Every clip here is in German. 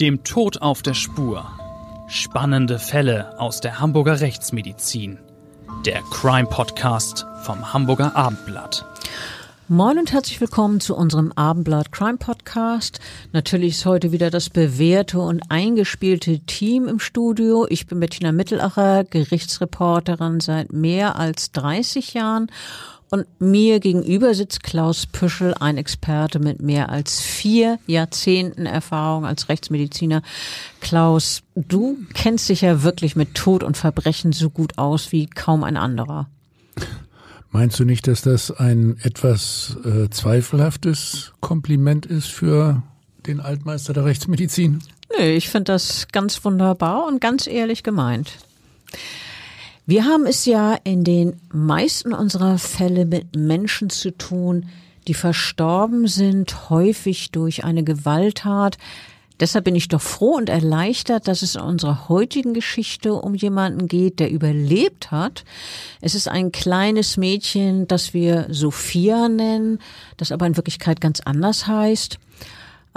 Dem Tod auf der Spur. Spannende Fälle aus der Hamburger Rechtsmedizin. Der Crime Podcast vom Hamburger Abendblatt. Moin und herzlich willkommen zu unserem Abendblatt Crime Podcast. Natürlich ist heute wieder das bewährte und eingespielte Team im Studio. Ich bin Bettina Mittelacher, Gerichtsreporterin seit mehr als 30 Jahren und mir gegenüber sitzt Klaus Püschel, ein Experte mit mehr als vier Jahrzehnten Erfahrung als Rechtsmediziner. Klaus, du kennst dich ja wirklich mit Tod und Verbrechen so gut aus wie kaum ein anderer. Meinst du nicht, dass das ein etwas äh, zweifelhaftes Kompliment ist für den Altmeister der Rechtsmedizin? Nö, ich finde das ganz wunderbar und ganz ehrlich gemeint. Wir haben es ja in den meisten unserer Fälle mit Menschen zu tun, die verstorben sind, häufig durch eine Gewalttat. Deshalb bin ich doch froh und erleichtert, dass es in unserer heutigen Geschichte um jemanden geht, der überlebt hat. Es ist ein kleines Mädchen, das wir Sophia nennen, das aber in Wirklichkeit ganz anders heißt.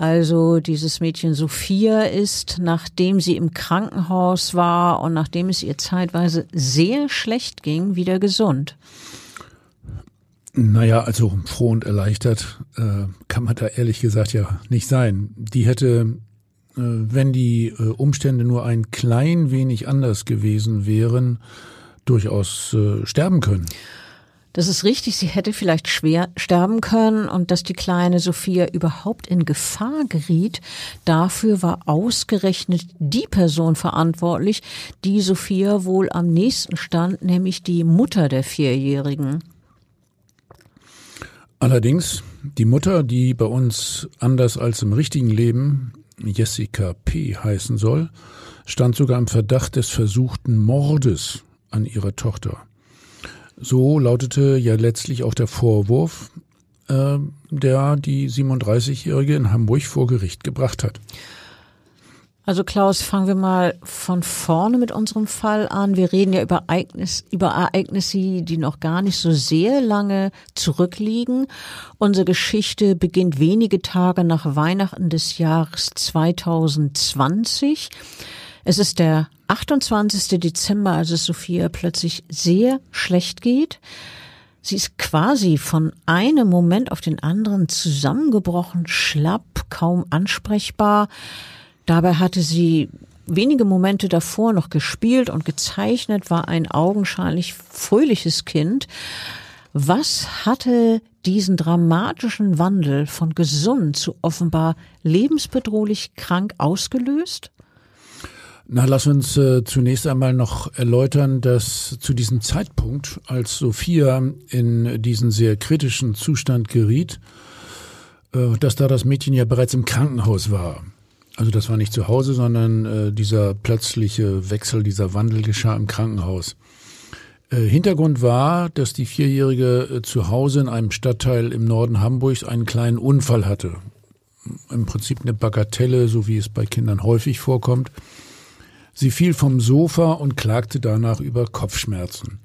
Also dieses Mädchen Sophia ist, nachdem sie im Krankenhaus war und nachdem es ihr zeitweise sehr schlecht ging, wieder gesund. Naja, also froh und erleichtert äh, kann man da ehrlich gesagt ja nicht sein. Die hätte, äh, wenn die äh, Umstände nur ein klein wenig anders gewesen wären, durchaus äh, sterben können. Das ist richtig, sie hätte vielleicht schwer sterben können und dass die kleine Sophia überhaupt in Gefahr geriet, dafür war ausgerechnet die Person verantwortlich, die Sophia wohl am nächsten stand, nämlich die Mutter der Vierjährigen. Allerdings, die Mutter, die bei uns anders als im richtigen Leben Jessica P. heißen soll, stand sogar im Verdacht des versuchten Mordes an ihrer Tochter. So lautete ja letztlich auch der Vorwurf, äh, der die 37-Jährige in Hamburg vor Gericht gebracht hat. Also Klaus, fangen wir mal von vorne mit unserem Fall an. Wir reden ja über, Ereignis, über Ereignisse, die noch gar nicht so sehr lange zurückliegen. Unsere Geschichte beginnt wenige Tage nach Weihnachten des Jahres 2020. Es ist der 28. Dezember, als es Sophia plötzlich sehr schlecht geht. Sie ist quasi von einem Moment auf den anderen zusammengebrochen, schlapp, kaum ansprechbar. Dabei hatte sie wenige Momente davor noch gespielt und gezeichnet, war ein augenscheinlich fröhliches Kind. Was hatte diesen dramatischen Wandel von gesund zu offenbar lebensbedrohlich krank ausgelöst? Na, lass uns äh, zunächst einmal noch erläutern, dass zu diesem Zeitpunkt, als Sophia in diesen sehr kritischen Zustand geriet, äh, dass da das Mädchen ja bereits im Krankenhaus war. Also das war nicht zu Hause, sondern äh, dieser plötzliche Wechsel, dieser Wandel geschah im Krankenhaus. Äh, Hintergrund war, dass die Vierjährige äh, zu Hause in einem Stadtteil im Norden Hamburgs einen kleinen Unfall hatte. Im Prinzip eine Bagatelle, so wie es bei Kindern häufig vorkommt. Sie fiel vom Sofa und klagte danach über Kopfschmerzen.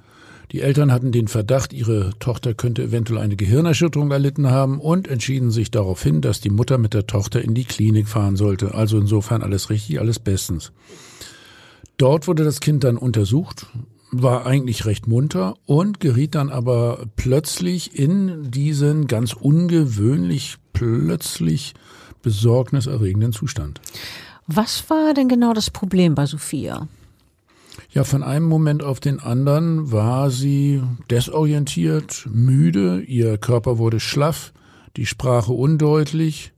Die Eltern hatten den Verdacht, ihre Tochter könnte eventuell eine Gehirnerschütterung erlitten haben und entschieden sich darauf hin, dass die Mutter mit der Tochter in die Klinik fahren sollte. Also insofern alles richtig, alles bestens. Dort wurde das Kind dann untersucht, war eigentlich recht munter und geriet dann aber plötzlich in diesen ganz ungewöhnlich, plötzlich besorgniserregenden Zustand. Was war denn genau das Problem bei Sophia? Ja, von einem Moment auf den anderen war sie desorientiert, müde, ihr Körper wurde schlaff, die Sprache undeutlich.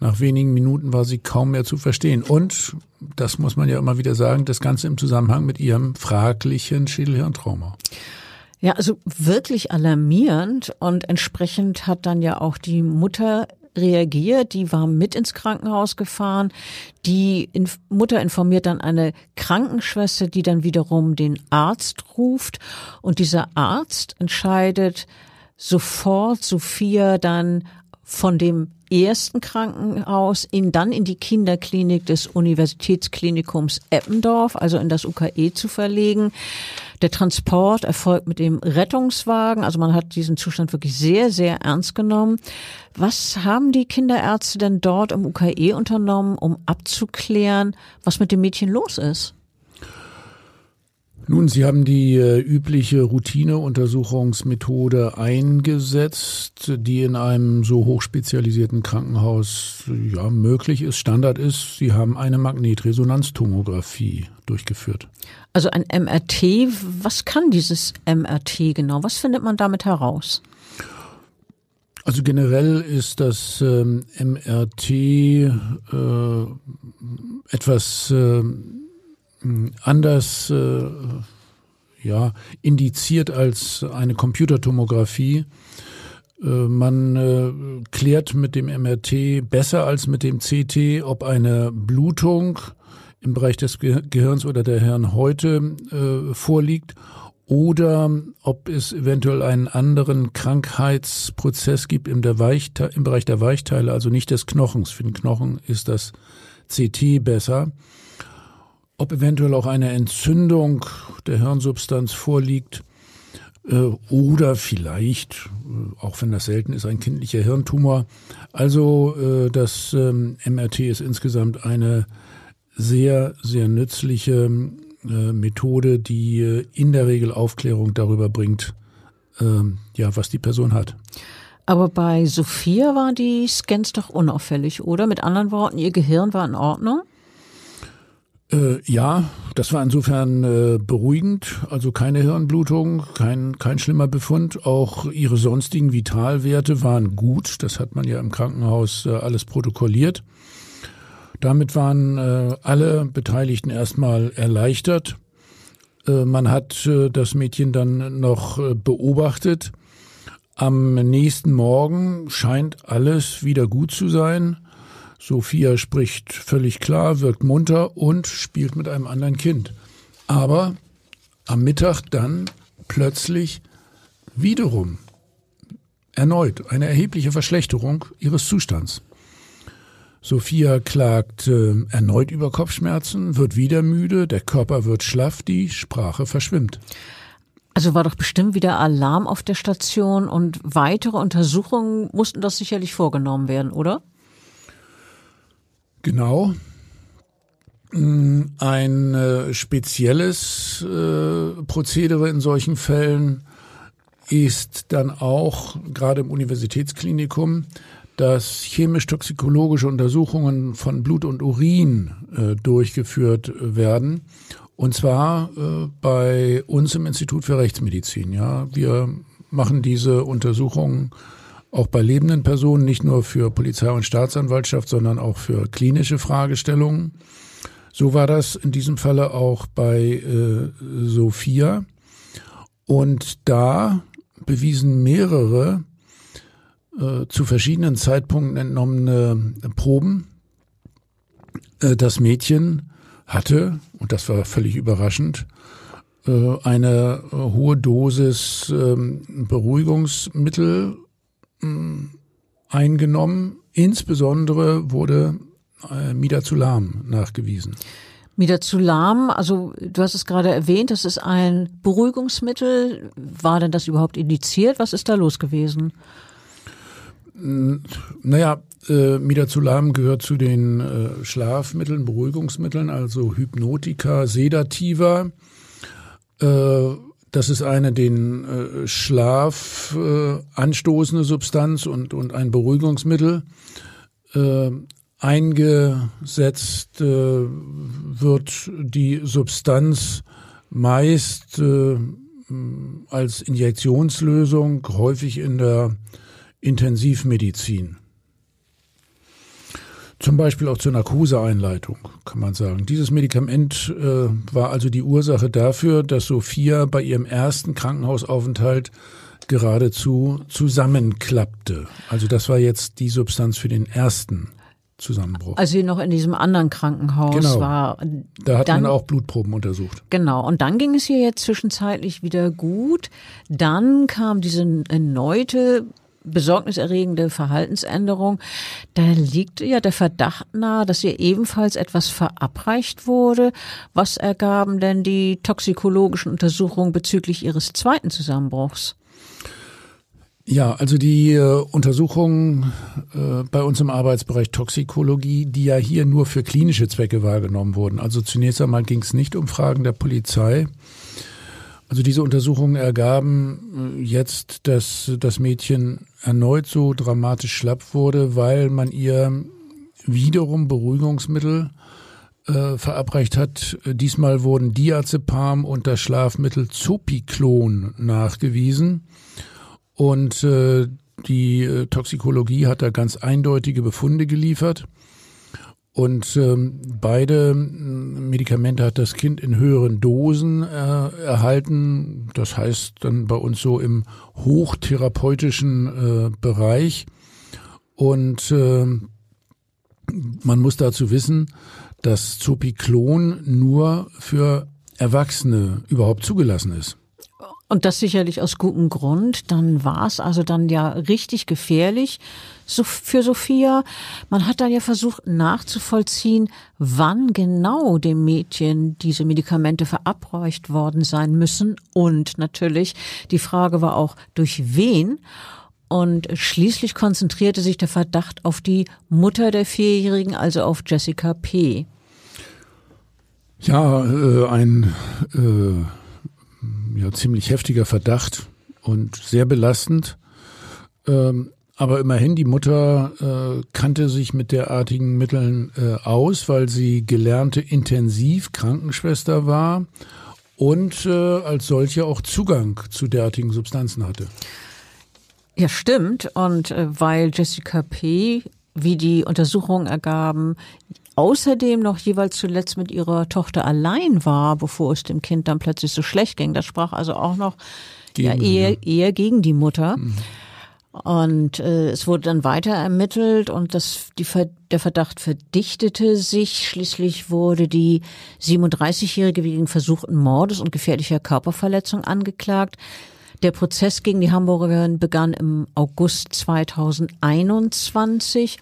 Nach wenigen Minuten war sie kaum mehr zu verstehen. Und, das muss man ja immer wieder sagen, das Ganze im Zusammenhang mit ihrem fraglichen Schädelhirntrauma. Ja, also wirklich alarmierend und entsprechend hat dann ja auch die Mutter reagiert, die war mit ins Krankenhaus gefahren. Die Mutter informiert dann eine Krankenschwester, die dann wiederum den Arzt ruft. Und dieser Arzt entscheidet sofort Sophia dann von dem ersten Krankenhaus in dann in die Kinderklinik des Universitätsklinikums Eppendorf, also in das UKE zu verlegen. Der Transport erfolgt mit dem Rettungswagen, also man hat diesen Zustand wirklich sehr, sehr ernst genommen. Was haben die Kinderärzte denn dort im UKE unternommen, um abzuklären, was mit dem Mädchen los ist? Nun, Sie haben die äh, übliche Routineuntersuchungsmethode eingesetzt, die in einem so hochspezialisierten Krankenhaus ja möglich ist, Standard ist. Sie haben eine Magnetresonanztomographie durchgeführt. Also ein MRT, was kann dieses MRT genau? Was findet man damit heraus? Also generell ist das ähm, MRT äh, etwas äh, anders äh, ja, indiziert als eine Computertomographie. Äh, man äh, klärt mit dem MRT besser als mit dem CT, ob eine Blutung im Bereich des Gehirns oder der Hirnhäute äh, vorliegt oder ob es eventuell einen anderen Krankheitsprozess gibt im, der Weichte im Bereich der Weichteile, also nicht des Knochens. Für den Knochen ist das CT besser ob eventuell auch eine Entzündung der Hirnsubstanz vorliegt äh, oder vielleicht, äh, auch wenn das selten ist, ein kindlicher Hirntumor. Also äh, das ähm, MRT ist insgesamt eine sehr, sehr nützliche Methode, die in der Regel Aufklärung darüber bringt, ähm, ja, was die Person hat. Aber bei Sophia waren die Scans doch unauffällig, oder? Mit anderen Worten, ihr Gehirn war in Ordnung? Äh, ja, das war insofern äh, beruhigend. Also keine Hirnblutung, kein, kein schlimmer Befund. Auch ihre sonstigen Vitalwerte waren gut. Das hat man ja im Krankenhaus äh, alles protokolliert. Damit waren äh, alle Beteiligten erstmal erleichtert. Äh, man hat äh, das Mädchen dann noch beobachtet. Am nächsten Morgen scheint alles wieder gut zu sein. Sophia spricht völlig klar, wirkt munter und spielt mit einem anderen Kind. Aber am Mittag dann plötzlich wiederum erneut eine erhebliche Verschlechterung ihres Zustands. Sophia klagt äh, erneut über Kopfschmerzen, wird wieder müde, der Körper wird schlaff, die Sprache verschwimmt. Also war doch bestimmt wieder Alarm auf der Station und weitere Untersuchungen mussten doch sicherlich vorgenommen werden, oder? Genau. Mm, ein äh, spezielles äh, Prozedere in solchen Fällen ist dann auch gerade im Universitätsklinikum, dass chemisch-toxikologische Untersuchungen von Blut und Urin äh, durchgeführt werden. Und zwar äh, bei uns im Institut für Rechtsmedizin. Ja, wir machen diese Untersuchungen auch bei lebenden Personen, nicht nur für Polizei und Staatsanwaltschaft, sondern auch für klinische Fragestellungen. So war das in diesem Falle auch bei äh, Sophia. Und da bewiesen mehrere äh, zu verschiedenen Zeitpunkten entnommene Proben, äh, das Mädchen hatte, und das war völlig überraschend, äh, eine hohe Dosis ähm, Beruhigungsmittel eingenommen. Insbesondere wurde äh, Midazolam nachgewiesen. Midazolam, also du hast es gerade erwähnt, das ist ein Beruhigungsmittel. War denn das überhaupt indiziert? Was ist da los gewesen? Naja, äh, Midazolam gehört zu den äh, Schlafmitteln, Beruhigungsmitteln, also Hypnotika, Sedativa. Äh, das ist eine den äh, Schlaf äh, anstoßende Substanz und, und ein Beruhigungsmittel. Äh, eingesetzt äh, wird die Substanz meist äh, als Injektionslösung, häufig in der Intensivmedizin. Zum Beispiel auch zur Narkoseeinleitung, kann man sagen. Dieses Medikament äh, war also die Ursache dafür, dass Sophia bei ihrem ersten Krankenhausaufenthalt geradezu zusammenklappte. Also das war jetzt die Substanz für den ersten Zusammenbruch. Als sie noch in diesem anderen Krankenhaus genau. war. Da hat dann, man auch Blutproben untersucht. Genau. Und dann ging es ihr jetzt zwischenzeitlich wieder gut. Dann kam diese erneute besorgniserregende Verhaltensänderung. Da liegt ja der Verdacht nahe, dass ihr ebenfalls etwas verabreicht wurde. Was ergaben denn die toxikologischen Untersuchungen bezüglich ihres zweiten Zusammenbruchs? Ja, also die äh, Untersuchungen äh, bei uns im Arbeitsbereich Toxikologie, die ja hier nur für klinische Zwecke wahrgenommen wurden. Also zunächst einmal ging es nicht um Fragen der Polizei. Also diese Untersuchungen ergaben äh, jetzt, dass das Mädchen erneut so dramatisch schlapp wurde, weil man ihr wiederum Beruhigungsmittel äh, verabreicht hat. Diesmal wurden Diazepam und das Schlafmittel Zopiklon nachgewiesen. Und äh, die äh, Toxikologie hat da ganz eindeutige Befunde geliefert. Und ähm, beide Medikamente hat das Kind in höheren Dosen äh, erhalten. Das heißt dann bei uns so im hochtherapeutischen äh, Bereich. Und äh, man muss dazu wissen, dass Zopiklon nur für Erwachsene überhaupt zugelassen ist. Und das sicherlich aus gutem Grund. Dann war es also dann ja richtig gefährlich für Sophia. Man hat dann ja versucht nachzuvollziehen, wann genau dem Mädchen diese Medikamente verabreicht worden sein müssen. Und natürlich, die Frage war auch, durch wen? Und schließlich konzentrierte sich der Verdacht auf die Mutter der Vierjährigen, also auf Jessica P. Ja, äh, ein äh ja, ziemlich heftiger Verdacht und sehr belastend. Ähm, aber immerhin, die Mutter äh, kannte sich mit derartigen Mitteln äh, aus, weil sie gelernte Intensivkrankenschwester war und äh, als solche auch Zugang zu derartigen Substanzen hatte. Ja, stimmt. Und äh, weil Jessica P., wie die Untersuchungen ergaben, außerdem noch jeweils zuletzt mit ihrer Tochter allein war, bevor es dem Kind dann plötzlich so schlecht ging. Das sprach also auch noch ja, eher, eher gegen die Mutter. Mhm. Und äh, es wurde dann weiter ermittelt und das, die, der Verdacht verdichtete sich. Schließlich wurde die 37-Jährige wegen versuchten Mordes und gefährlicher Körperverletzung angeklagt. Der Prozess gegen die Hamburgerin begann im August 2021.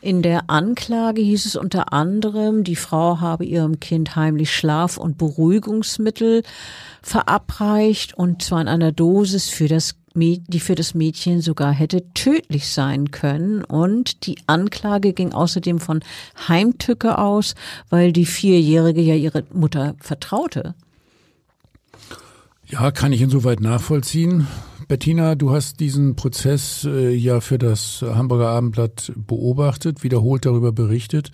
In der Anklage hieß es unter anderem, die Frau habe ihrem Kind heimlich Schlaf- und Beruhigungsmittel verabreicht und zwar in einer Dosis für das die für das Mädchen sogar hätte tödlich sein können. Und die Anklage ging außerdem von Heimtücke aus, weil die Vierjährige ja ihre Mutter vertraute. Ja, kann ich insoweit nachvollziehen. Bettina, du hast diesen Prozess äh, ja für das Hamburger Abendblatt beobachtet, wiederholt darüber berichtet.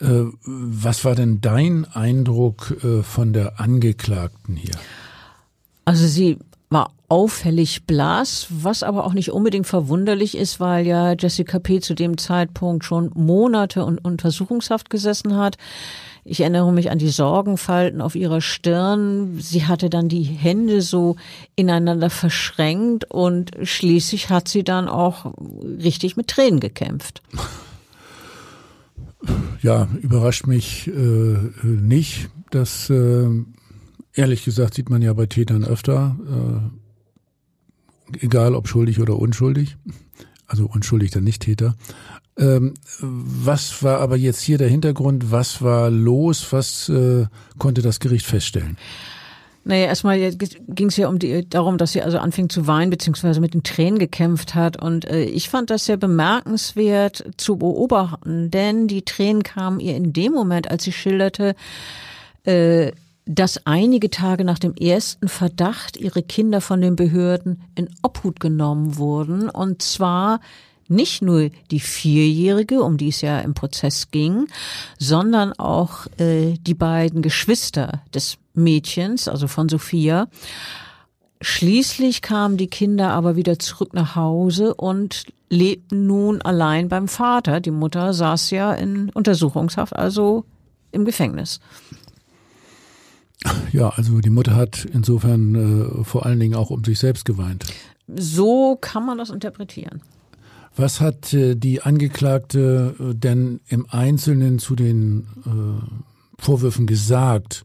Äh, was war denn dein Eindruck äh, von der Angeklagten hier? Also sie war auffällig blass, was aber auch nicht unbedingt verwunderlich ist, weil ja Jessica P. zu dem Zeitpunkt schon Monate und Untersuchungshaft gesessen hat. Ich erinnere mich an die Sorgenfalten auf ihrer Stirn. Sie hatte dann die Hände so ineinander verschränkt und schließlich hat sie dann auch richtig mit Tränen gekämpft. Ja, überrascht mich äh, nicht. Das, äh, ehrlich gesagt, sieht man ja bei Tätern öfter. Äh, egal ob schuldig oder unschuldig. Also unschuldig dann nicht Täter. Ähm, was war aber jetzt hier der Hintergrund? Was war los? Was äh, konnte das Gericht feststellen? Naja, erstmal ging es ja um die, darum, dass sie also anfing zu weinen, beziehungsweise mit den Tränen gekämpft hat. Und äh, ich fand das sehr bemerkenswert zu beobachten, denn die Tränen kamen ihr in dem Moment, als sie schilderte, äh, dass einige Tage nach dem ersten Verdacht ihre Kinder von den Behörden in Obhut genommen wurden. Und zwar nicht nur die Vierjährige, um die es ja im Prozess ging, sondern auch äh, die beiden Geschwister des Mädchens, also von Sophia. Schließlich kamen die Kinder aber wieder zurück nach Hause und lebten nun allein beim Vater. Die Mutter saß ja in Untersuchungshaft, also im Gefängnis. Ja, also die Mutter hat insofern äh, vor allen Dingen auch um sich selbst geweint. So kann man das interpretieren. Was hat äh, die Angeklagte äh, denn im Einzelnen zu den äh, Vorwürfen gesagt?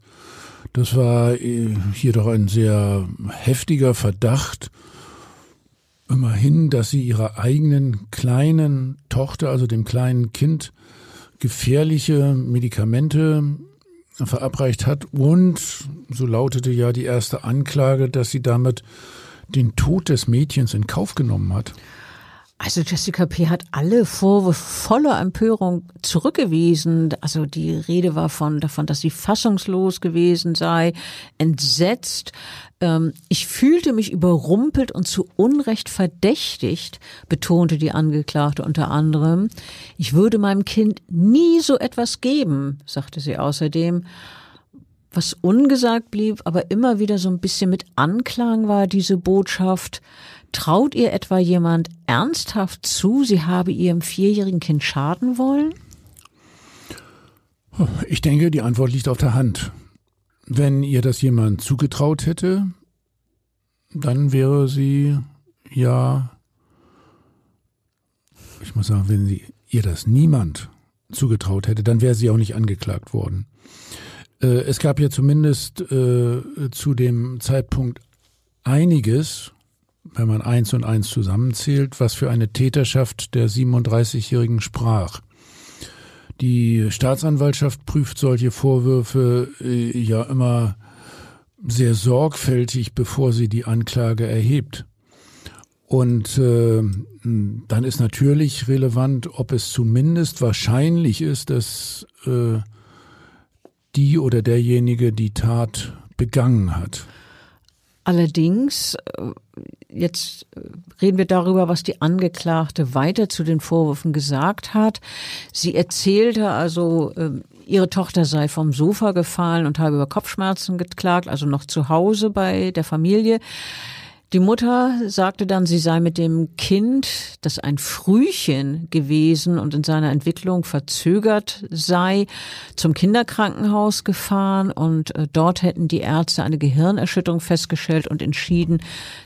Das war hier doch ein sehr heftiger Verdacht. immerhin, dass sie ihrer eigenen kleinen Tochter, also dem kleinen Kind, gefährliche Medikamente verabreicht hat und, so lautete ja die erste Anklage, dass sie damit den Tod des Mädchens in Kauf genommen hat. Also Jessica P. hat alle Vorwürfe voller Empörung zurückgewiesen. Also die Rede war von davon, dass sie fassungslos gewesen sei, entsetzt. Ähm, ich fühlte mich überrumpelt und zu Unrecht verdächtigt, betonte die Angeklagte unter anderem. Ich würde meinem Kind nie so etwas geben, sagte sie außerdem. Was ungesagt blieb, aber immer wieder so ein bisschen mit Anklang war diese Botschaft. Traut ihr etwa jemand ernsthaft zu, sie habe ihrem vierjährigen Kind schaden wollen? Ich denke, die Antwort liegt auf der Hand. Wenn ihr das jemand zugetraut hätte, dann wäre sie ja, ich muss sagen, wenn sie ihr das niemand zugetraut hätte, dann wäre sie auch nicht angeklagt worden. Äh, es gab ja zumindest äh, zu dem Zeitpunkt einiges, wenn man eins und eins zusammenzählt, was für eine Täterschaft der 37-Jährigen sprach. Die Staatsanwaltschaft prüft solche Vorwürfe äh, ja immer sehr sorgfältig, bevor sie die Anklage erhebt. Und äh, dann ist natürlich relevant, ob es zumindest wahrscheinlich ist, dass äh, die oder derjenige die Tat begangen hat. Allerdings, äh, jetzt äh, reden wir darüber, was die Angeklagte weiter zu den Vorwürfen gesagt hat. Sie erzählte also, ähm, ihre Tochter sei vom Sofa gefallen und habe über Kopfschmerzen geklagt, also noch zu Hause bei der Familie. Die Mutter sagte dann, sie sei mit dem Kind, das ein Frühchen gewesen und in seiner Entwicklung verzögert sei, zum Kinderkrankenhaus gefahren und äh, dort hätten die Ärzte eine Gehirnerschütterung festgestellt und entschieden,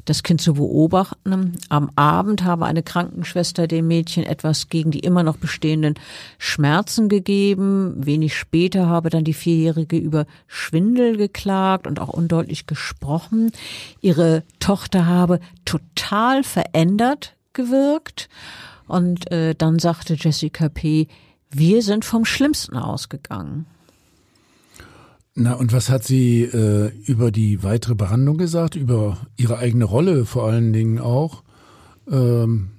das Kind zu beobachten. Am Abend habe eine Krankenschwester dem Mädchen etwas gegen die immer noch bestehenden Schmerzen gegeben. Wenig später habe dann die Vierjährige über Schwindel geklagt und auch undeutlich gesprochen. Ihre Tochter habe total verändert gewirkt. Und äh, dann sagte Jessica P., wir sind vom Schlimmsten ausgegangen. Na, und was hat sie äh, über die weitere Behandlung gesagt, über ihre eigene Rolle vor allen Dingen auch? Ähm,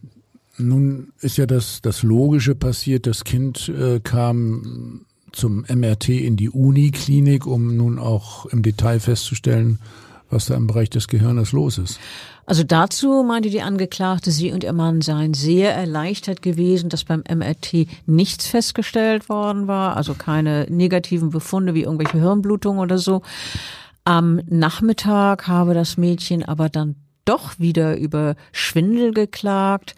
nun ist ja das, das Logische passiert, das Kind äh, kam zum MRT in die Uniklinik, um nun auch im Detail festzustellen, was da im Bereich des Gehirnes los ist. Also dazu meinte die Angeklagte, sie und ihr Mann seien sehr erleichtert gewesen, dass beim MRT nichts festgestellt worden war, also keine negativen Befunde wie irgendwelche Hirnblutungen oder so. Am Nachmittag habe das Mädchen aber dann doch wieder über Schwindel geklagt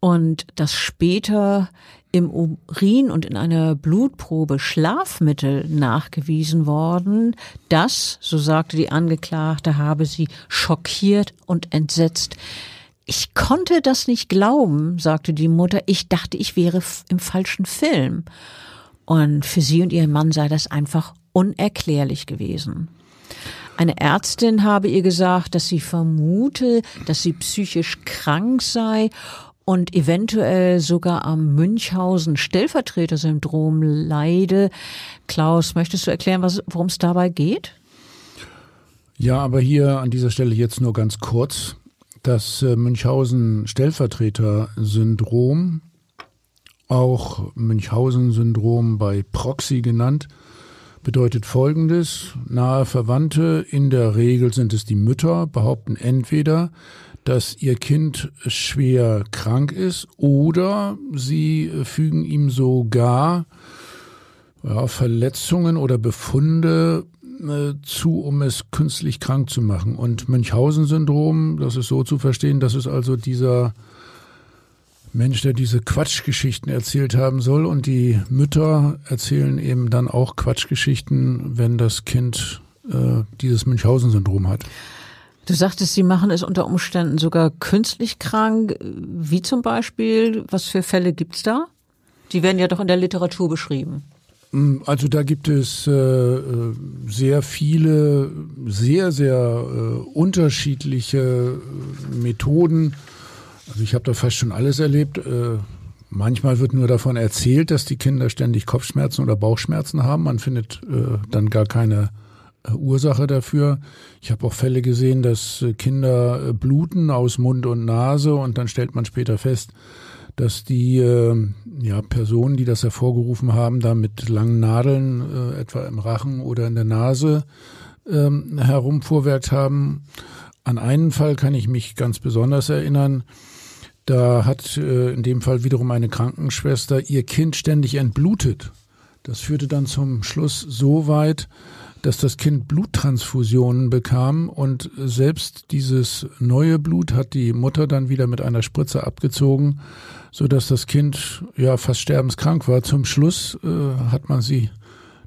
und das später im Urin und in einer Blutprobe Schlafmittel nachgewiesen worden. Das, so sagte die Angeklagte, habe sie schockiert und entsetzt. Ich konnte das nicht glauben, sagte die Mutter. Ich dachte, ich wäre im falschen Film. Und für sie und ihren Mann sei das einfach unerklärlich gewesen. Eine Ärztin habe ihr gesagt, dass sie vermute, dass sie psychisch krank sei und eventuell sogar am Münchhausen-Stellvertreter-Syndrom leide. Klaus, möchtest du erklären, worum es dabei geht? Ja, aber hier an dieser Stelle jetzt nur ganz kurz. Das äh, Münchhausen-Stellvertreter-Syndrom, auch Münchhausen-Syndrom bei Proxy genannt, bedeutet Folgendes. Nahe Verwandte, in der Regel sind es die Mütter, behaupten entweder, dass ihr Kind schwer krank ist oder sie fügen ihm sogar ja, Verletzungen oder Befunde äh, zu, um es künstlich krank zu machen. Und Münchhausen-Syndrom, das ist so zu verstehen, das ist also dieser Mensch, der diese Quatschgeschichten erzählt haben soll. Und die Mütter erzählen eben dann auch Quatschgeschichten, wenn das Kind äh, dieses Münchhausen-Syndrom hat. Du sagtest, Sie machen es unter Umständen sogar künstlich krank. Wie zum Beispiel? Was für Fälle gibt's da? Die werden ja doch in der Literatur beschrieben. Mm, also da gibt es äh, sehr viele, sehr, sehr äh, unterschiedliche äh, Methoden, Also ich habe da fast schon alles erlebt. Äh, manchmal wird nur davon erzählt, dass die Kinder ständig Kopfschmerzen oder Bauchschmerzen haben. Man findet äh, dann gar keine äh, Ursache dafür. Ich habe auch Fälle gesehen, dass äh, Kinder äh, bluten aus Mund und Nase und dann stellt man später fest, dass die äh, ja, Personen, die das hervorgerufen haben, da mit langen Nadeln äh, etwa im Rachen oder in der Nase äh, herumfuhrwerkt haben. An einen Fall kann ich mich ganz besonders erinnern. Da hat äh, in dem Fall wiederum eine Krankenschwester ihr Kind ständig entblutet. Das führte dann zum Schluss so weit, dass das Kind Bluttransfusionen bekam und selbst dieses neue Blut hat die Mutter dann wieder mit einer Spritze abgezogen, so dass das Kind ja fast sterbenskrank war. Zum Schluss äh, hat man sie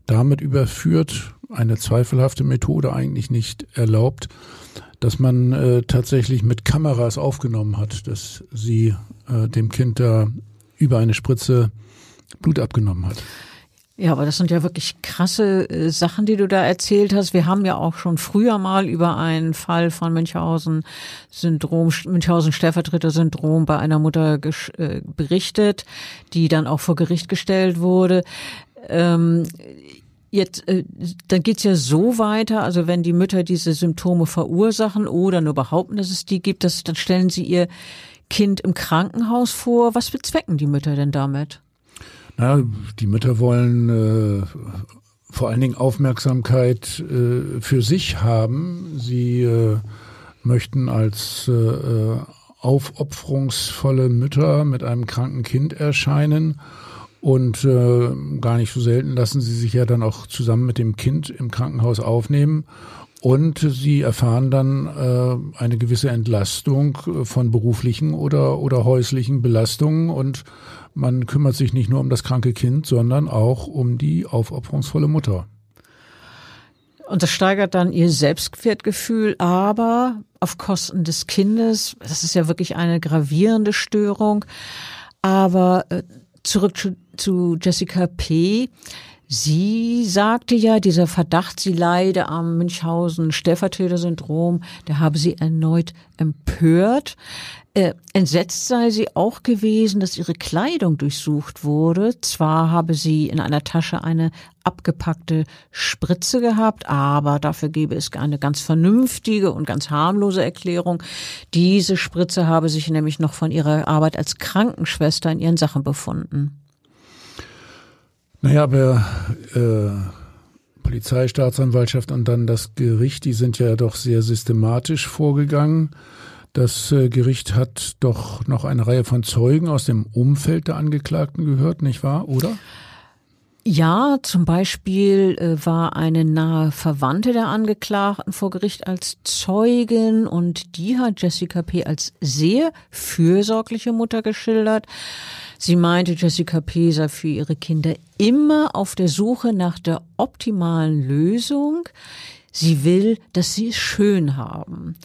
damit überführt, eine zweifelhafte Methode eigentlich nicht erlaubt, dass man äh, tatsächlich mit Kameras aufgenommen hat, dass sie äh, dem Kind da über eine Spritze Blut abgenommen hat. Ja, aber das sind ja wirklich krasse äh, Sachen, die du da erzählt hast. Wir haben ja auch schon früher mal über einen Fall von Münchhausen-Syndrom, Münchhausen-Stellvertreter-Syndrom bei einer Mutter äh, berichtet, die dann auch vor Gericht gestellt wurde. Ähm, Jetzt, äh, dann geht's ja so weiter, also wenn die Mütter diese Symptome verursachen oder nur behaupten, dass es die gibt, das, dann stellen sie ihr Kind im Krankenhaus vor. Was bezwecken die Mütter denn damit? Na, die Mütter wollen äh, vor allen Dingen Aufmerksamkeit äh, für sich haben. Sie äh, möchten als äh, äh aufopferungsvolle Mütter mit einem kranken Kind erscheinen und äh, gar nicht so selten lassen sie sich ja dann auch zusammen mit dem Kind im Krankenhaus aufnehmen. Und sie erfahren dann äh, eine gewisse Entlastung äh, von beruflichen oder, oder häuslichen Belastungen. Und man kümmert sich nicht nur um das kranke Kind, sondern auch um die aufopferungsvolle Mutter. Und das steigert dann ihr Selbstwertgefühl, aber auf Kosten des Kindes. Das ist ja wirklich eine gravierende Störung. Aber äh, zurück zu, zu Jessica P. Sie sagte ja, dieser Verdacht, sie leide am Münchhausen-Stellvertreter-Syndrom, der habe sie erneut empört. Äh, entsetzt sei sie auch gewesen, dass ihre Kleidung durchsucht wurde. Zwar habe sie in einer Tasche eine abgepackte Spritze gehabt, aber dafür gäbe es eine ganz vernünftige und ganz harmlose Erklärung. Diese Spritze habe sich nämlich noch von ihrer Arbeit als Krankenschwester in ihren Sachen befunden. Naja, aber äh, Polizei, Staatsanwaltschaft und dann das Gericht, die sind ja doch sehr systematisch vorgegangen. Das äh, Gericht hat doch noch eine Reihe von Zeugen aus dem Umfeld der Angeklagten gehört, nicht wahr, oder? Ja, zum Beispiel äh, war eine nahe Verwandte der Angeklagten vor Gericht als Zeugin und die hat Jessica P. als sehr fürsorgliche Mutter geschildert. Sie meinte, Jessica P. sei für ihre Kinder immer auf der Suche nach der optimalen Lösung. Sie will, dass sie es schön haben.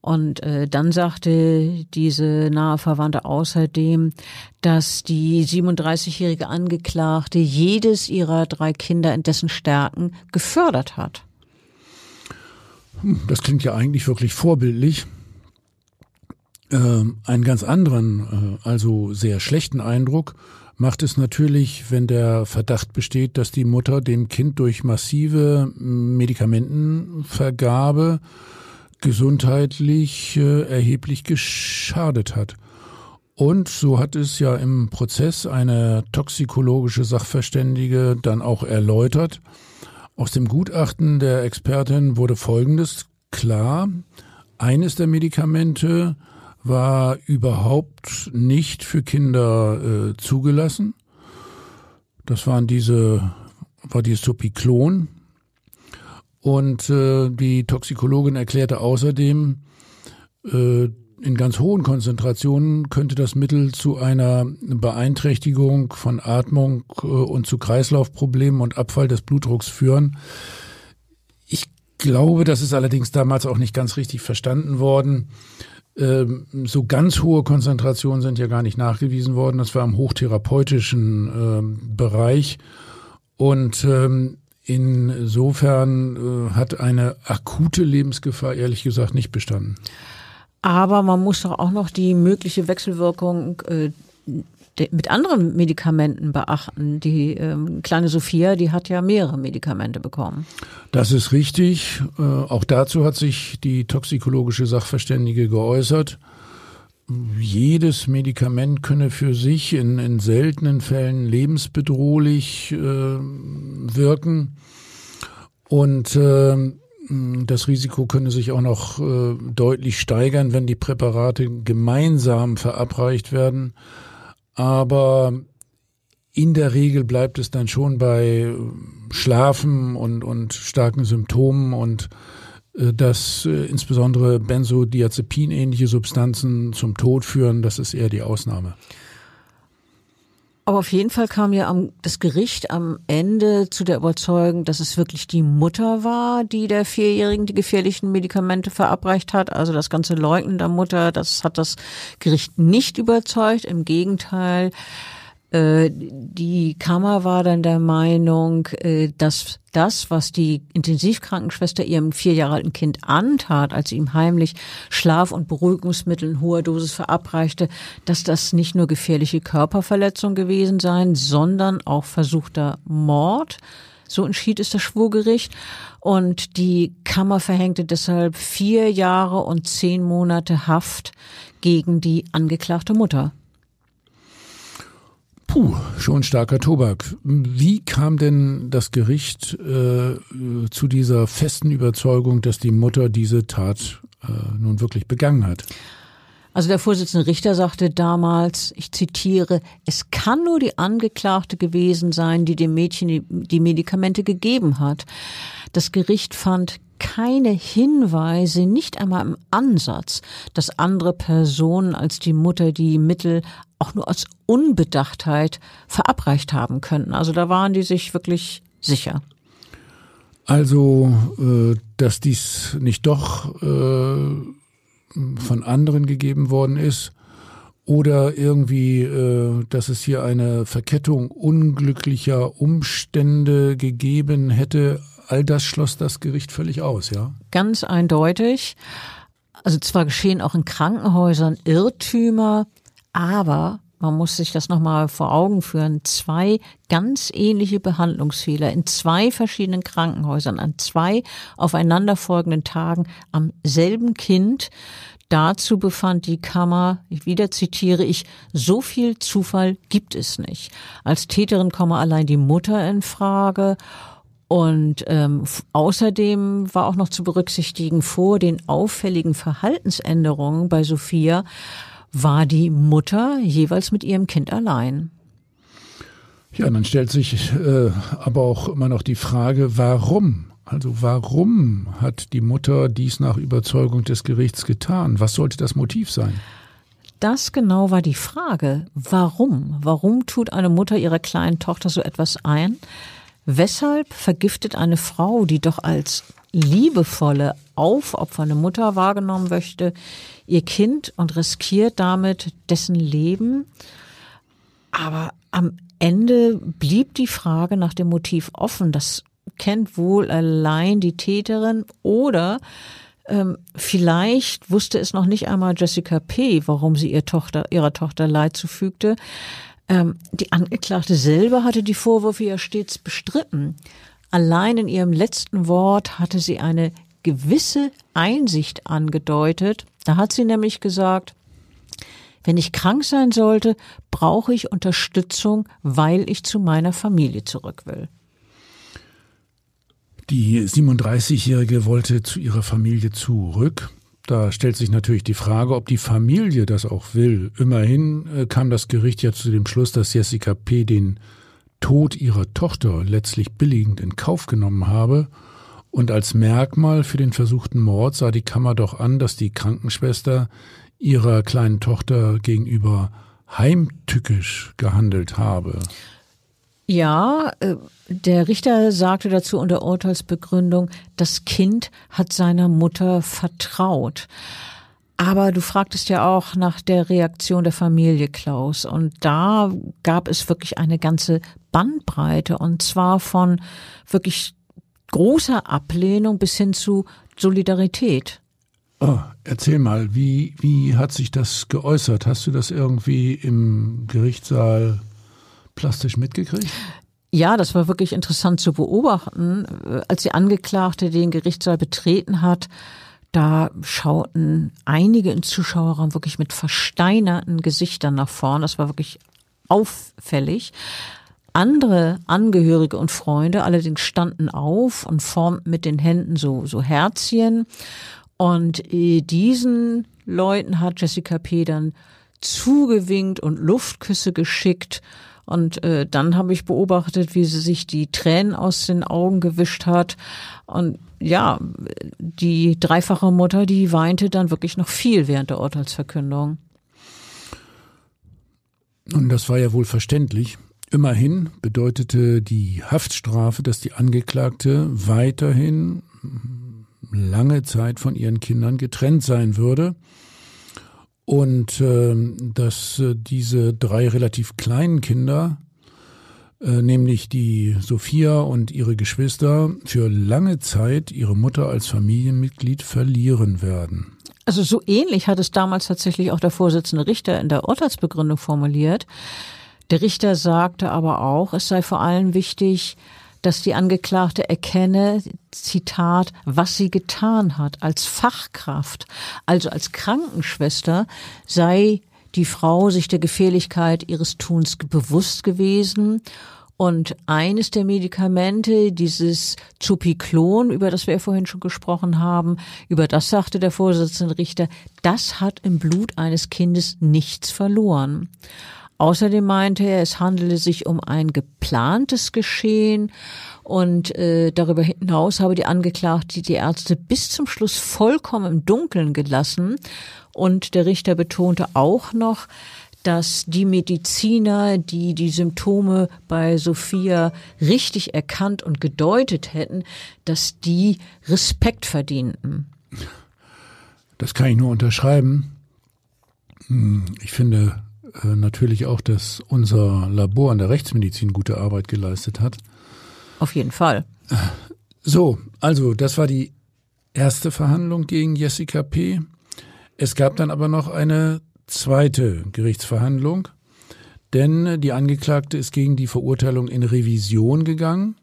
Und äh, dann sagte diese nahe Verwandte außerdem, dass die 37-jährige Angeklagte jedes ihrer drei Kinder in dessen Stärken gefördert hat. Hm, das klingt ja eigentlich wirklich vorbildlich äh, einen ganz anderen, äh, also sehr schlechten Eindruck macht es natürlich, wenn der Verdacht besteht, dass die Mutter dem Kind durch massive Medikamentenvergabe gesundheitlich äh, erheblich geschadet hat. Und so hat es ja im Prozess eine toxikologische Sachverständige dann auch erläutert. Aus dem Gutachten der Expertin wurde Folgendes klar. Eines der Medikamente war überhaupt nicht für Kinder äh, zugelassen. Das waren diese, war die Sopiklon. Und äh, die Toxikologin erklärte außerdem, äh, in ganz hohen Konzentrationen könnte das Mittel zu einer Beeinträchtigung von Atmung äh, und zu Kreislaufproblemen und Abfall des Blutdrucks führen. Ich glaube, das ist allerdings damals auch nicht ganz richtig verstanden worden. Ähm, so ganz hohe Konzentrationen sind ja gar nicht nachgewiesen worden. Das war im hochtherapeutischen ähm, Bereich. Und ähm, insofern äh, hat eine akute Lebensgefahr ehrlich gesagt nicht bestanden. Aber man muss doch auch noch die mögliche Wechselwirkung äh, mit anderen Medikamenten beachten. Die ähm, kleine Sophia, die hat ja mehrere Medikamente bekommen. Das ist richtig. Äh, auch dazu hat sich die toxikologische Sachverständige geäußert. Jedes Medikament könne für sich in, in seltenen Fällen lebensbedrohlich äh, wirken. Und äh, das Risiko könne sich auch noch äh, deutlich steigern, wenn die Präparate gemeinsam verabreicht werden. Aber in der Regel bleibt es dann schon bei Schlafen und, und starken Symptomen und äh, dass äh, insbesondere Benzodiazepin-ähnliche Substanzen zum Tod führen, das ist eher die Ausnahme. Aber auf jeden Fall kam ja am, das Gericht am Ende zu der Überzeugung, dass es wirklich die Mutter war, die der Vierjährigen die gefährlichen Medikamente verabreicht hat. Also das ganze Leugnen der Mutter, das hat das Gericht nicht überzeugt. Im Gegenteil, äh, die Kammer war dann der Meinung, äh, dass das, was die Intensivkrankenschwester ihrem vier Jahre alten Kind antat, als sie ihm heimlich Schlaf- und Beruhigungsmittel in hoher Dosis verabreichte, dass das nicht nur gefährliche Körperverletzung gewesen sein, sondern auch versuchter Mord. So entschied es das Schwurgericht. Und die Kammer verhängte deshalb vier Jahre und zehn Monate Haft gegen die angeklagte Mutter. Puh, schon starker Tobak. Wie kam denn das Gericht äh, zu dieser festen Überzeugung, dass die Mutter diese Tat äh, nun wirklich begangen hat? Also der Vorsitzende Richter sagte damals, ich zitiere, es kann nur die Angeklagte gewesen sein, die dem Mädchen die, die Medikamente gegeben hat. Das Gericht fand keine Hinweise, nicht einmal im Ansatz, dass andere Personen als die Mutter die Mittel auch nur aus Unbedachtheit verabreicht haben könnten. Also da waren die sich wirklich sicher. Also, äh, dass dies nicht doch äh, von anderen gegeben worden ist oder irgendwie, äh, dass es hier eine Verkettung unglücklicher Umstände gegeben hätte, all das schloss das Gericht völlig aus, ja? Ganz eindeutig. Also zwar geschehen auch in Krankenhäusern Irrtümer, aber man muss sich das nochmal vor Augen führen, zwei ganz ähnliche Behandlungsfehler in zwei verschiedenen Krankenhäusern an zwei aufeinanderfolgenden Tagen am selben Kind. Dazu befand die Kammer, wieder zitiere ich, so viel Zufall gibt es nicht. Als Täterin komme allein die Mutter in Frage und ähm, außerdem war auch noch zu berücksichtigen, vor den auffälligen Verhaltensänderungen bei Sophia war die Mutter jeweils mit ihrem Kind allein. Ja, dann stellt sich äh, aber auch immer noch die Frage, warum? Also warum hat die Mutter dies nach Überzeugung des Gerichts getan? Was sollte das Motiv sein? Das genau war die Frage. Warum? Warum tut eine Mutter ihrer kleinen Tochter so etwas ein? Weshalb vergiftet eine Frau, die doch als liebevolle, aufopfernde Mutter wahrgenommen möchte, ihr Kind und riskiert damit dessen Leben. Aber am Ende blieb die Frage nach dem Motiv offen. Das kennt wohl allein die Täterin oder ähm, vielleicht wusste es noch nicht einmal Jessica P., warum sie ihr Tochter, ihrer Tochter Leid zufügte. Ähm, die Angeklagte selber hatte die Vorwürfe ja stets bestritten. Allein in ihrem letzten Wort hatte sie eine gewisse Einsicht angedeutet. Da hat sie nämlich gesagt, wenn ich krank sein sollte, brauche ich Unterstützung, weil ich zu meiner Familie zurück will. Die 37-Jährige wollte zu ihrer Familie zurück. Da stellt sich natürlich die Frage, ob die Familie das auch will. Immerhin äh, kam das Gericht ja zu dem Schluss, dass Jessica P. den Tod ihrer Tochter letztlich billigend in Kauf genommen habe, und als Merkmal für den versuchten Mord sah die Kammer doch an, dass die Krankenschwester ihrer kleinen Tochter gegenüber heimtückisch gehandelt habe. Ja, äh, der Richter sagte dazu unter Urteilsbegründung, das Kind hat seiner Mutter vertraut. Aber du fragtest ja auch nach der Reaktion der Familie, Klaus. Und da gab es wirklich eine ganze Bandbreite. Und zwar von wirklich großer Ablehnung bis hin zu Solidarität. Oh, erzähl mal, wie, wie hat sich das geäußert? Hast du das irgendwie im Gerichtssaal plastisch mitgekriegt? Ja, das war wirklich interessant zu beobachten. Als die Angeklagte den Gerichtssaal betreten hat, da schauten einige im Zuschauerraum wirklich mit versteinerten Gesichtern nach vorn. Das war wirklich auffällig. Andere Angehörige und Freunde allerdings standen auf und formten mit den Händen so, so Herzchen. Und äh, diesen Leuten hat Jessica P. dann zugewinkt und Luftküsse geschickt. Und äh, dann habe ich beobachtet, wie sie sich die Tränen aus den Augen gewischt hat. Und ja, die dreifache Mutter, die weinte dann wirklich noch viel während der Urteilsverkündung. Und das war ja wohl verständlich. Immerhin bedeutete die Haftstrafe, dass die Angeklagte weiterhin lange Zeit von ihren Kindern getrennt sein würde und äh, dass äh, diese drei relativ kleinen Kinder, äh, nämlich die Sophia und ihre Geschwister, für lange Zeit ihre Mutter als Familienmitglied verlieren werden. Also so ähnlich hat es damals tatsächlich auch der Vorsitzende Richter in der Urteilsbegründung formuliert. Der Richter sagte aber auch, es sei vor allem wichtig, dass die Angeklagte erkenne, Zitat, was sie getan hat. Als Fachkraft, also als Krankenschwester, sei die Frau sich der Gefährlichkeit ihres Tuns bewusst gewesen und eines der Medikamente, dieses Zupiklon, über das wir ja vorhin schon gesprochen haben, über das sagte der Vorsitzende Richter, das hat im Blut eines Kindes nichts verloren. Außerdem meinte er, es handele sich um ein geplantes Geschehen und äh, darüber hinaus habe die Angeklagte die Ärzte bis zum Schluss vollkommen im Dunkeln gelassen. Und der Richter betonte auch noch, dass die Mediziner, die die Symptome bei Sophia richtig erkannt und gedeutet hätten, dass die Respekt verdienten. Das kann ich nur unterschreiben. Hm, ich finde, äh, natürlich auch, dass unser Labor an der Rechtsmedizin gute Arbeit geleistet hat. Auf jeden Fall. So, also das war die erste Verhandlung gegen Jessica P. Es gab dann aber noch eine zweite Gerichtsverhandlung, denn die Angeklagte ist gegen die Verurteilung in Revision gegangen.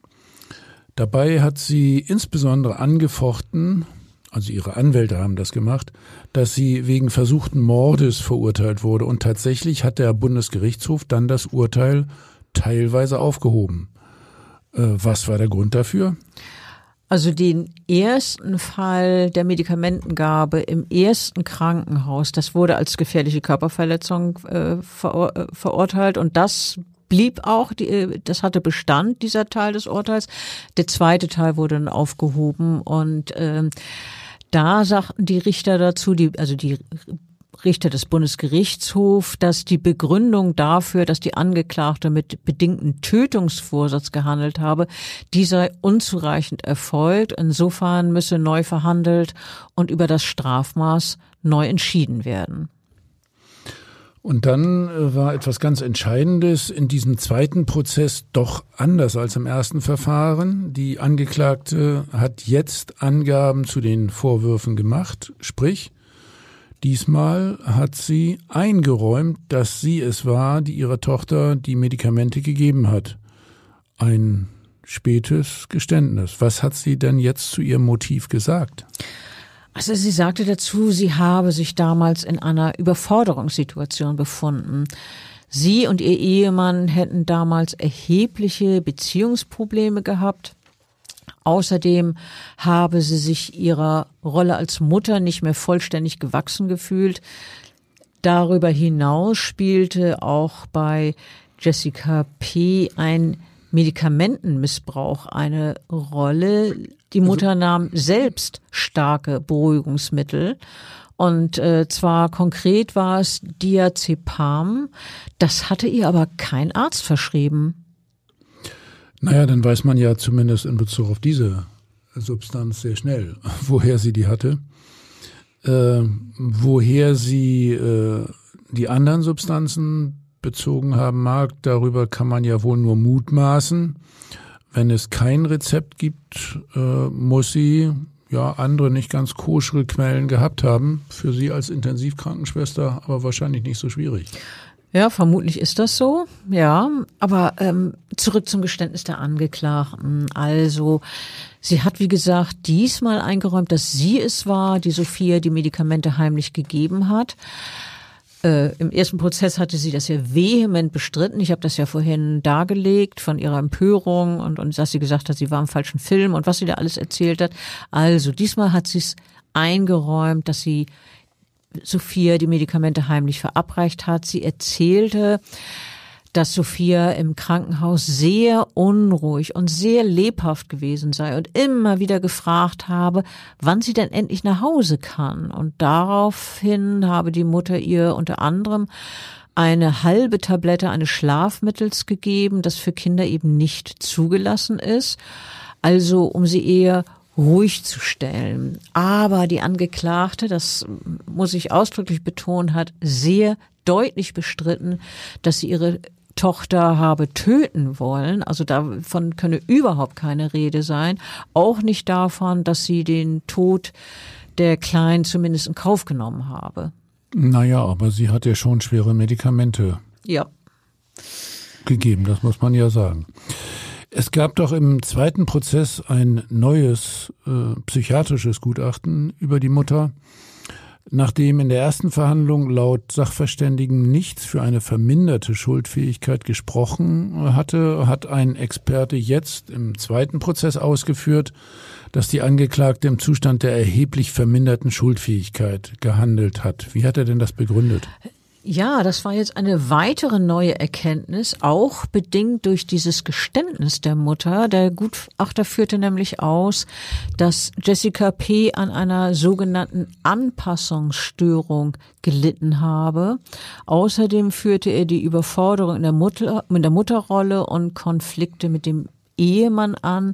Dabei hat sie insbesondere angefochten, also ihre Anwälte haben das gemacht, dass sie wegen versuchten Mordes verurteilt wurde. Und tatsächlich hat der Bundesgerichtshof dann das Urteil teilweise aufgehoben. Äh, was war der Grund dafür? Also den ersten Fall der Medikamentengabe im ersten Krankenhaus, das wurde als gefährliche Körperverletzung äh, ver äh, verurteilt und das blieb auch, die, äh, das hatte Bestand, dieser Teil des Urteils. Der zweite Teil wurde dann aufgehoben und ähm, da sagten die Richter dazu, die, also die Richter des Bundesgerichtshofs, dass die Begründung dafür, dass die Angeklagte mit bedingten Tötungsvorsatz gehandelt habe, die sei unzureichend erfolgt. Insofern müsse neu verhandelt und über das Strafmaß neu entschieden werden. Und dann äh, war etwas ganz Entscheidendes in diesem zweiten Prozess doch anders als im ersten Verfahren. Die Angeklagte hat jetzt Angaben zu den Vorwürfen gemacht, sprich, diesmal hat sie eingeräumt, dass sie es war, die ihrer Tochter die Medikamente gegeben hat. Ein spätes Geständnis. Was hat sie denn jetzt zu ihrem Motiv gesagt? Also sie sagte dazu, sie habe sich damals in einer Überforderungssituation befunden. Sie und ihr Ehemann hätten damals erhebliche Beziehungsprobleme gehabt. Außerdem habe sie sich ihrer Rolle als Mutter nicht mehr vollständig gewachsen gefühlt. Darüber hinaus spielte auch bei Jessica P. ein Medikamentenmissbrauch eine Rolle. Die also Mutter nahm selbst starke Beruhigungsmittel. Und äh, zwar konkret war es Diazepam. Das hatte ihr aber kein Arzt verschrieben. Naja, dann weiß man ja zumindest in Bezug auf diese Substanz sehr schnell, woher sie die hatte. Äh, woher sie äh, die anderen Substanzen bezogen haben mag, darüber kann man ja wohl nur mutmaßen. Wenn es kein Rezept gibt, äh, muss sie, ja andere nicht ganz koschere Quellen gehabt haben. Für Sie als Intensivkrankenschwester aber wahrscheinlich nicht so schwierig. Ja, vermutlich ist das so. Ja, aber ähm, zurück zum Geständnis der Angeklagten. Also, sie hat, wie gesagt, diesmal eingeräumt, dass sie es war, die Sophia die Medikamente heimlich gegeben hat. Äh, Im ersten Prozess hatte sie das ja vehement bestritten. Ich habe das ja vorhin dargelegt von ihrer Empörung und, und dass sie gesagt hat, sie war im falschen Film und was sie da alles erzählt hat. Also diesmal hat sie es eingeräumt, dass sie Sophia die Medikamente heimlich verabreicht hat. Sie erzählte, dass Sophia im Krankenhaus sehr unruhig und sehr lebhaft gewesen sei und immer wieder gefragt habe, wann sie denn endlich nach Hause kann. Und daraufhin habe die Mutter ihr unter anderem eine halbe Tablette eines Schlafmittels gegeben, das für Kinder eben nicht zugelassen ist. Also um sie eher ruhig zu stellen. Aber die Angeklagte, das muss ich ausdrücklich betonen, hat sehr deutlich bestritten, dass sie ihre Tochter habe töten wollen. Also davon könne überhaupt keine Rede sein. Auch nicht davon, dass sie den Tod der Kleinen zumindest in Kauf genommen habe. Naja, aber sie hat ja schon schwere Medikamente ja. gegeben, das muss man ja sagen. Es gab doch im zweiten Prozess ein neues äh, psychiatrisches Gutachten über die Mutter, nachdem in der ersten Verhandlung laut Sachverständigen nichts für eine verminderte Schuldfähigkeit gesprochen hatte, hat ein Experte jetzt im zweiten Prozess ausgeführt, dass die Angeklagte im Zustand der erheblich verminderten Schuldfähigkeit gehandelt hat. Wie hat er denn das begründet? Ja, das war jetzt eine weitere neue Erkenntnis, auch bedingt durch dieses Geständnis der Mutter. Der Gutachter führte nämlich aus, dass Jessica P. an einer sogenannten Anpassungsstörung gelitten habe. Außerdem führte er die Überforderung in der, Mutter, in der Mutterrolle und Konflikte mit dem Ehemann an.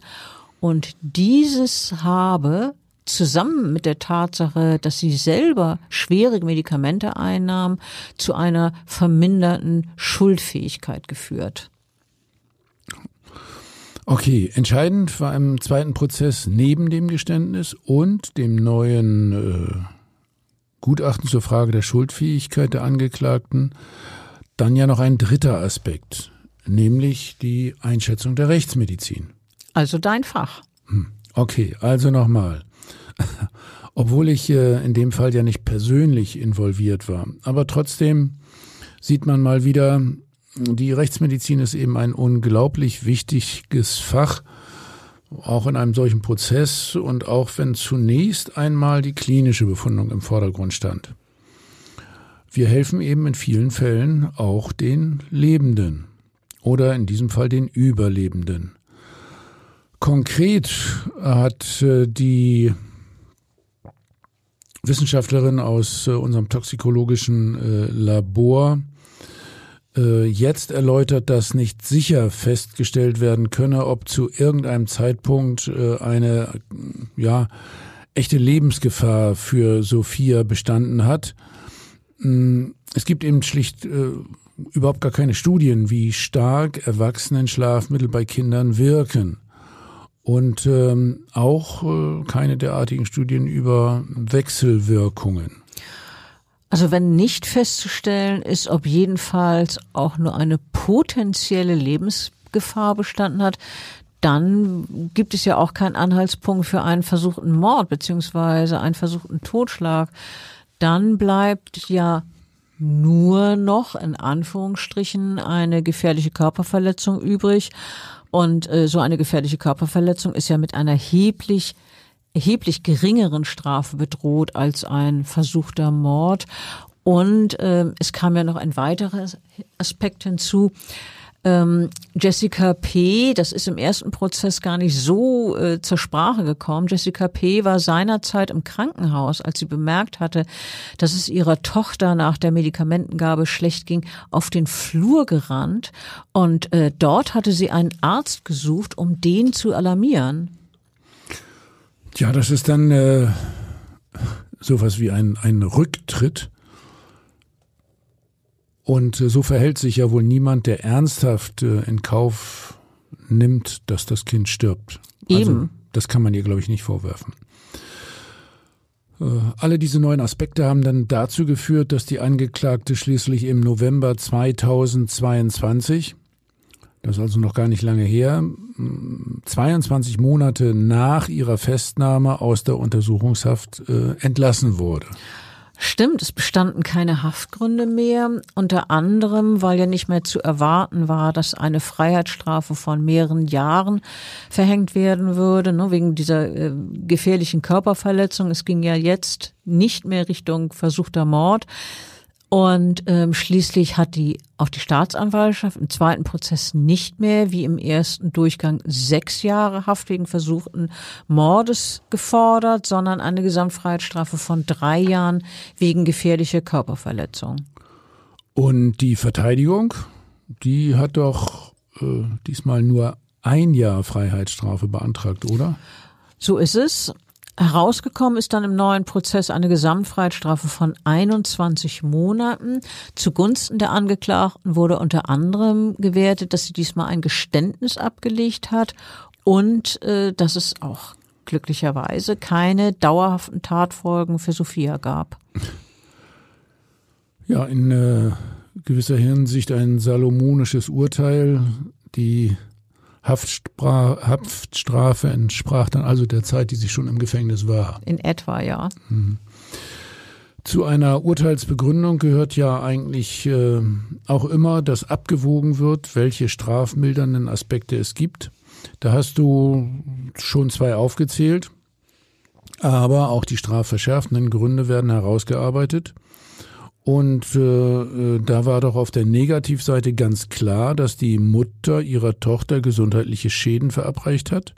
Und dieses habe zusammen mit der Tatsache, dass sie selber schwere Medikamente einnahm, zu einer verminderten Schuldfähigkeit geführt. Okay, entscheidend war im zweiten Prozess neben dem Geständnis und dem neuen äh, Gutachten zur Frage der Schuldfähigkeit der Angeklagten dann ja noch ein dritter Aspekt, nämlich die Einschätzung der Rechtsmedizin. Also dein Fach. Hm, okay, also nochmal. obwohl ich äh, in dem Fall ja nicht persönlich involviert war. Aber trotzdem sieht man mal wieder, die Rechtsmedizin ist eben ein unglaublich wichtiges Fach, auch in einem solchen Prozess und auch wenn zunächst einmal die klinische Befundung im Vordergrund stand. Wir helfen eben in vielen Fällen auch den Lebenden oder in diesem Fall den Überlebenden. Konkret hat äh, die Wissenschaftlerin aus äh, unserem toxikologischen äh, Labor äh, jetzt erläutert, dass nicht sicher festgestellt werden könne, ob zu irgendeinem Zeitpunkt äh, eine ja echte Lebensgefahr für Sophia bestanden hat. Mm, es gibt eben schlicht äh, überhaupt gar keine Studien, wie stark Erwachsenenschlafmittel bei Kindern wirken und ähm, auch äh, keine derartigen Studien über Wechselwirkungen. Also wenn nicht festzustellen ist, ob jedenfalls auch nur eine potenzielle Lebensgefahr bestanden hat, dann gibt es ja auch keinen Anhaltspunkt für einen versuchten Mord beziehungsweise einen versuchten Totschlag. Dann bleibt ja nur noch in Anführungsstrichen eine gefährliche Körperverletzung übrig. Und äh, so eine gefährliche Körperverletzung ist ja mit einer erheblich erheblich geringeren Strafe bedroht als ein versuchter Mord. Und äh, es kam ja noch ein weiterer Aspekt hinzu. Ähm, Jessica P., das ist im ersten Prozess gar nicht so äh, zur Sprache gekommen. Jessica P. war seinerzeit im Krankenhaus, als sie bemerkt hatte, dass es ihrer Tochter nach der Medikamentengabe schlecht ging, auf den Flur gerannt und äh, dort hatte sie einen Arzt gesucht, um den zu alarmieren. Ja, das ist dann äh, sowas wie ein, ein Rücktritt und äh, so verhält sich ja wohl niemand, der ernsthaft äh, in Kauf nimmt, dass das Kind stirbt. Also, Eben. Also, das kann man ihr, glaube ich, nicht vorwerfen. Äh, alle diese neuen Aspekte haben dann dazu geführt, dass die Angeklagte schließlich im November 2022, das ist also noch gar nicht lange her, 22 Monate nach ihrer Festnahme aus der Untersuchungshaft äh, entlassen wurde. Stimmt, es bestanden keine Haftgründe mehr, unter anderem, weil ja nicht mehr zu erwarten war, dass eine Freiheitsstrafe von mehreren Jahren verhängt werden würde, ne, wegen dieser äh, gefährlichen Körperverletzung. Es ging ja jetzt nicht mehr Richtung versuchter Mord, und ähm, schließlich hat die auch die Staatsanwaltschaft im zweiten Prozess nicht mehr wie im ersten Durchgang sechs Jahre Haft wegen versuchten Mordes gefordert, sondern eine Gesamtfreiheitsstrafe von drei Jahren wegen gefährlicher Körperverletzung. Und die Verteidigung, die hat doch äh, diesmal nur ein Jahr Freiheitsstrafe beantragt, oder? So ist es. Herausgekommen ist dann im neuen Prozess eine Gesamtfreiheitsstrafe von 21 Monaten. Zugunsten der Angeklagten wurde unter anderem gewertet, dass sie diesmal ein Geständnis abgelegt hat und äh, dass es auch glücklicherweise keine dauerhaften Tatfolgen für Sophia gab. Ja, in äh, gewisser Hinsicht ein salomonisches Urteil. Die Haftstrafe entsprach dann also der Zeit, die sie schon im Gefängnis war. In etwa, ja. Mhm. Zu einer Urteilsbegründung gehört ja eigentlich äh, auch immer, dass abgewogen wird, welche strafmildernden Aspekte es gibt. Da hast du schon zwei aufgezählt, aber auch die strafverschärfenden Gründe werden herausgearbeitet. Und äh, da war doch auf der Negativseite ganz klar, dass die Mutter ihrer Tochter gesundheitliche Schäden verabreicht hat.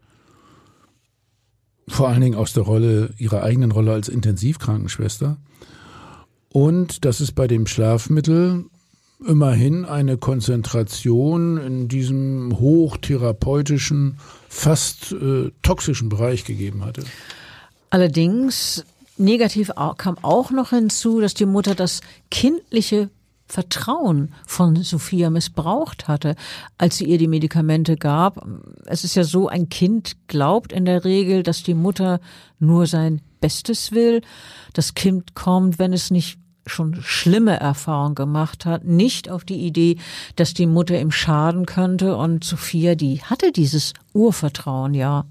Vor allen Dingen aus der Rolle, ihrer eigenen Rolle als Intensivkrankenschwester. Und dass es bei dem Schlafmittel immerhin eine Konzentration in diesem hochtherapeutischen, fast äh, toxischen Bereich gegeben hatte. Allerdings Negativ kam auch noch hinzu, dass die Mutter das kindliche Vertrauen von Sophia missbraucht hatte, als sie ihr die Medikamente gab. Es ist ja so, ein Kind glaubt in der Regel, dass die Mutter nur sein Bestes will. Das Kind kommt, wenn es nicht schon schlimme Erfahrungen gemacht hat, nicht auf die Idee, dass die Mutter ihm schaden könnte. Und Sophia, die hatte dieses Urvertrauen, ja.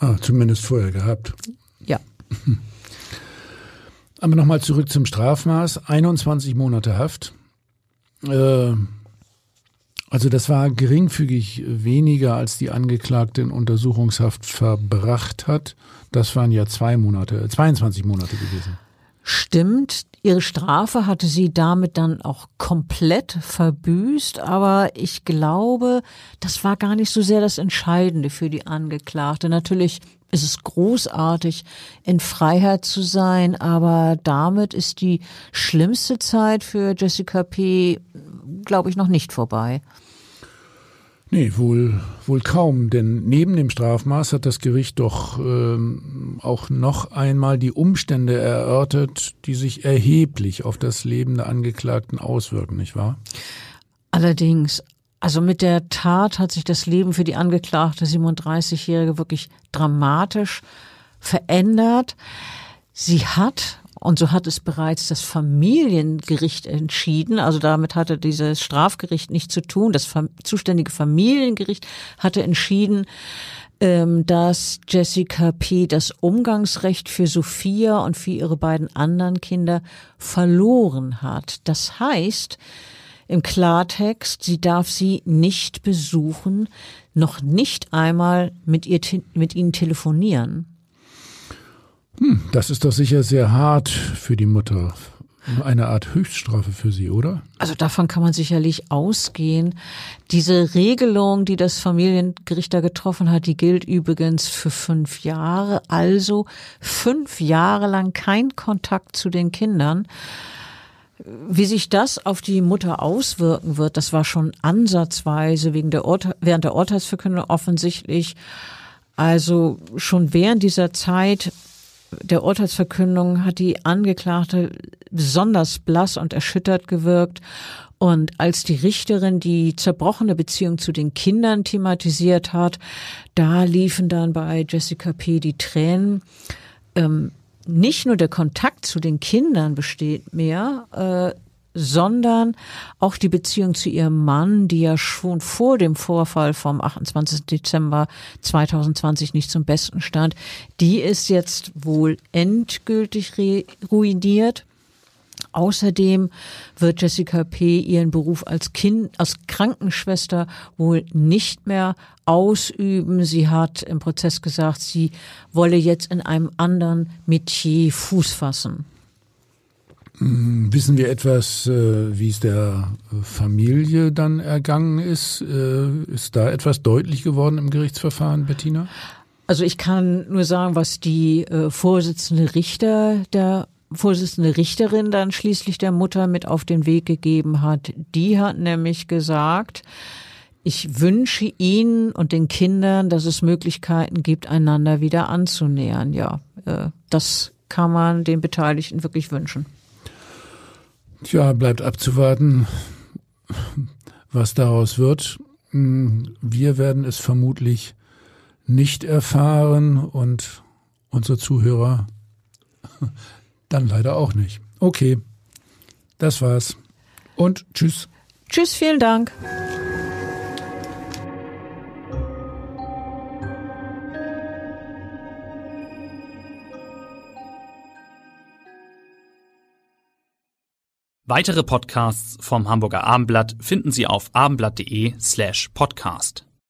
Ah, zumindest vorher gehabt. Ja. Aber nochmal zurück zum Strafmaß. 21 Monate Haft. Äh, also das war geringfügig weniger, als die Angeklagte in Untersuchungshaft verbracht hat. Das waren ja zwei Monate, 22 Monate gewesen. Stimmt, ihre Strafe hatte sie damit dann auch komplett verbüßt, aber ich glaube, das war gar nicht so sehr das Entscheidende für die Angeklagte. Natürlich es ist großartig, in Freiheit zu sein, aber damit ist die schlimmste Zeit für Jessica P., glaube ich, noch nicht vorbei. Nee, wohl, wohl kaum, denn neben dem Strafmaß hat das Gericht doch ähm, auch noch einmal die Umstände erörtert, die sich erheblich auf das Leben der Angeklagten auswirken, nicht wahr? Allerdings, also mit der Tat hat sich das Leben für die angeklagte 37-Jährige wirklich dramatisch verändert. Sie hat, und so hat es bereits das Familiengericht entschieden, also damit hatte dieses Strafgericht nichts zu tun, das zuständige Familiengericht hatte entschieden, ähm, dass Jessica P. das Umgangsrecht für Sophia und für ihre beiden anderen Kinder verloren hat. Das heißt, im Klartext, sie darf sie nicht besuchen, noch nicht einmal mit, ihr, mit ihnen telefonieren. Hm, das ist doch sicher sehr hart für die Mutter. Eine Art Höchststrafe für sie, oder? Also davon kann man sicherlich ausgehen. Diese Regelung, die das Familiengericht da getroffen hat, die gilt übrigens für fünf Jahre. Also fünf Jahre lang kein Kontakt zu den Kindern. Wie sich das auf die Mutter auswirken wird, das war schon ansatzweise wegen der Urte während der Urteilsverkündung offensichtlich. Also schon während dieser Zeit der Urteilsverkündung hat die Angeklagte besonders blass und erschüttert gewirkt. Und als die Richterin die zerbrochene Beziehung zu den Kindern thematisiert hat, da liefen dann bei Jessica P. die Tränen. Ähm, nicht nur der Kontakt zu den Kindern besteht mehr, äh, sondern auch die Beziehung zu ihrem Mann, die ja schon vor dem Vorfall vom 28. Dezember 2020 nicht zum Besten stand, die ist jetzt wohl endgültig ruiniert. Außerdem wird Jessica P. ihren Beruf als Kind, als Krankenschwester wohl nicht mehr ausüben. Sie hat im Prozess gesagt, sie wolle jetzt in einem anderen Metier Fuß fassen. Hm, wissen wir etwas, äh, wie es der Familie dann ergangen ist? Äh, ist da etwas deutlich geworden im Gerichtsverfahren, Bettina? Also ich kann nur sagen, was die äh, Vorsitzende Richter der Vorsitzende Richterin dann schließlich der Mutter mit auf den Weg gegeben hat. Die hat nämlich gesagt, ich wünsche Ihnen und den Kindern, dass es Möglichkeiten gibt, einander wieder anzunähern. Ja, äh, das kann man den Beteiligten wirklich wünschen. Tja, bleibt abzuwarten, was daraus wird. Wir werden es vermutlich nicht erfahren und unsere Zuhörer dann leider auch nicht. Okay, das war's. Und tschüss. Tschüss, vielen Dank. Weitere Podcasts vom Hamburger Abendblatt finden Sie auf abendblatt.de slash podcast.